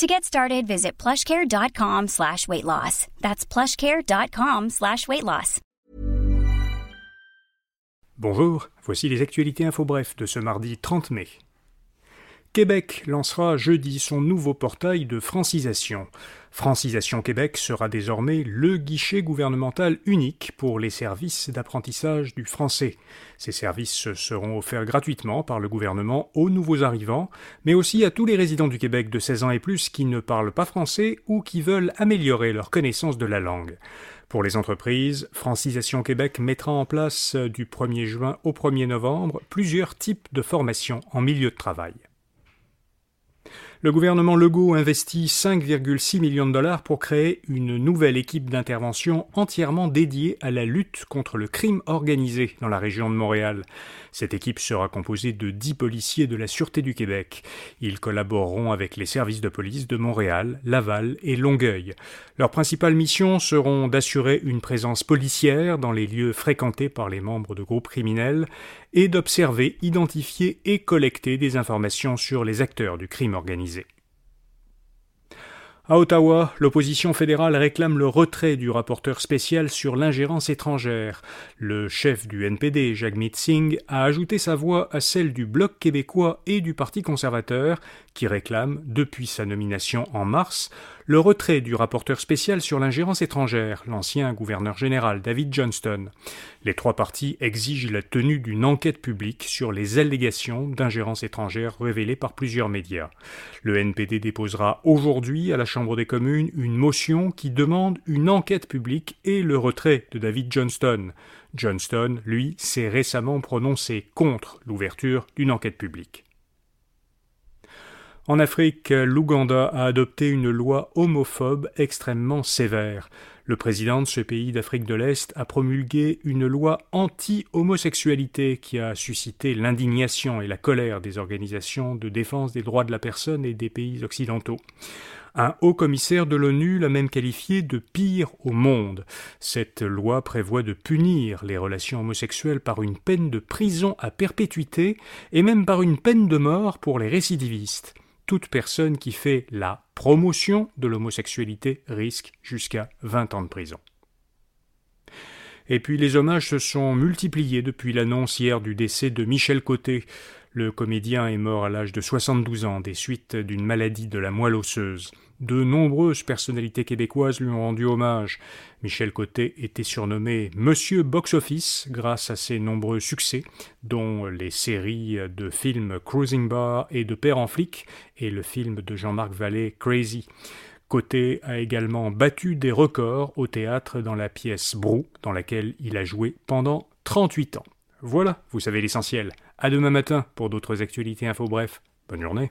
To get started, visit plushcare.com slash weight loss. That's plushcare.com slash weight loss. Bonjour, voici les actualités info bref de ce mardi 30 mai. Québec lancera jeudi son nouveau portail de francisation. Francisation Québec sera désormais le guichet gouvernemental unique pour les services d'apprentissage du français. Ces services seront offerts gratuitement par le gouvernement aux nouveaux arrivants, mais aussi à tous les résidents du Québec de 16 ans et plus qui ne parlent pas français ou qui veulent améliorer leur connaissance de la langue. Pour les entreprises, Francisation Québec mettra en place du 1er juin au 1er novembre plusieurs types de formations en milieu de travail. Le gouvernement Legault investit 5,6 millions de dollars pour créer une nouvelle équipe d'intervention entièrement dédiée à la lutte contre le crime organisé dans la région de Montréal. Cette équipe sera composée de 10 policiers de la Sûreté du Québec. Ils collaboreront avec les services de police de Montréal, Laval et Longueuil. Leurs principales missions seront d'assurer une présence policière dans les lieux fréquentés par les membres de groupes criminels et d'observer, identifier et collecter des informations sur les acteurs du crime organisé. À Ottawa, l'opposition fédérale réclame le retrait du rapporteur spécial sur l'ingérence étrangère. Le chef du NPD, Jagmeet Singh, a ajouté sa voix à celle du Bloc québécois et du Parti conservateur, qui réclament, depuis sa nomination en mars, le retrait du rapporteur spécial sur l'ingérence étrangère, l'ancien gouverneur général David Johnston. Les trois partis exigent la tenue d'une enquête publique sur les allégations d'ingérence étrangère révélées par plusieurs médias. Le NPD déposera aujourd'hui à la Chambre des communes une motion qui demande une enquête publique et le retrait de David Johnston. Johnston, lui, s'est récemment prononcé contre l'ouverture d'une enquête publique. En Afrique, l'Ouganda a adopté une loi homophobe extrêmement sévère. Le président de ce pays d'Afrique de l'Est a promulgué une loi anti-homosexualité qui a suscité l'indignation et la colère des organisations de défense des droits de la personne et des pays occidentaux. Un haut commissaire de l'ONU l'a même qualifié de pire au monde. Cette loi prévoit de punir les relations homosexuelles par une peine de prison à perpétuité et même par une peine de mort pour les récidivistes toute personne qui fait la promotion de l'homosexualité risque jusqu'à 20 ans de prison. Et puis les hommages se sont multipliés depuis l'annonce hier du décès de Michel Côté. Le comédien est mort à l'âge de 72 ans des suites d'une maladie de la moelle osseuse. De nombreuses personnalités québécoises lui ont rendu hommage. Michel Côté était surnommé Monsieur Box Office grâce à ses nombreux succès, dont les séries de films Cruising Bar et de Père en flic et le film de Jean-Marc Vallée Crazy. Côté a également battu des records au théâtre dans la pièce Brou, dans laquelle il a joué pendant 38 ans. Voilà, vous savez l'essentiel. À demain matin pour d'autres actualités info bref. Bonne journée.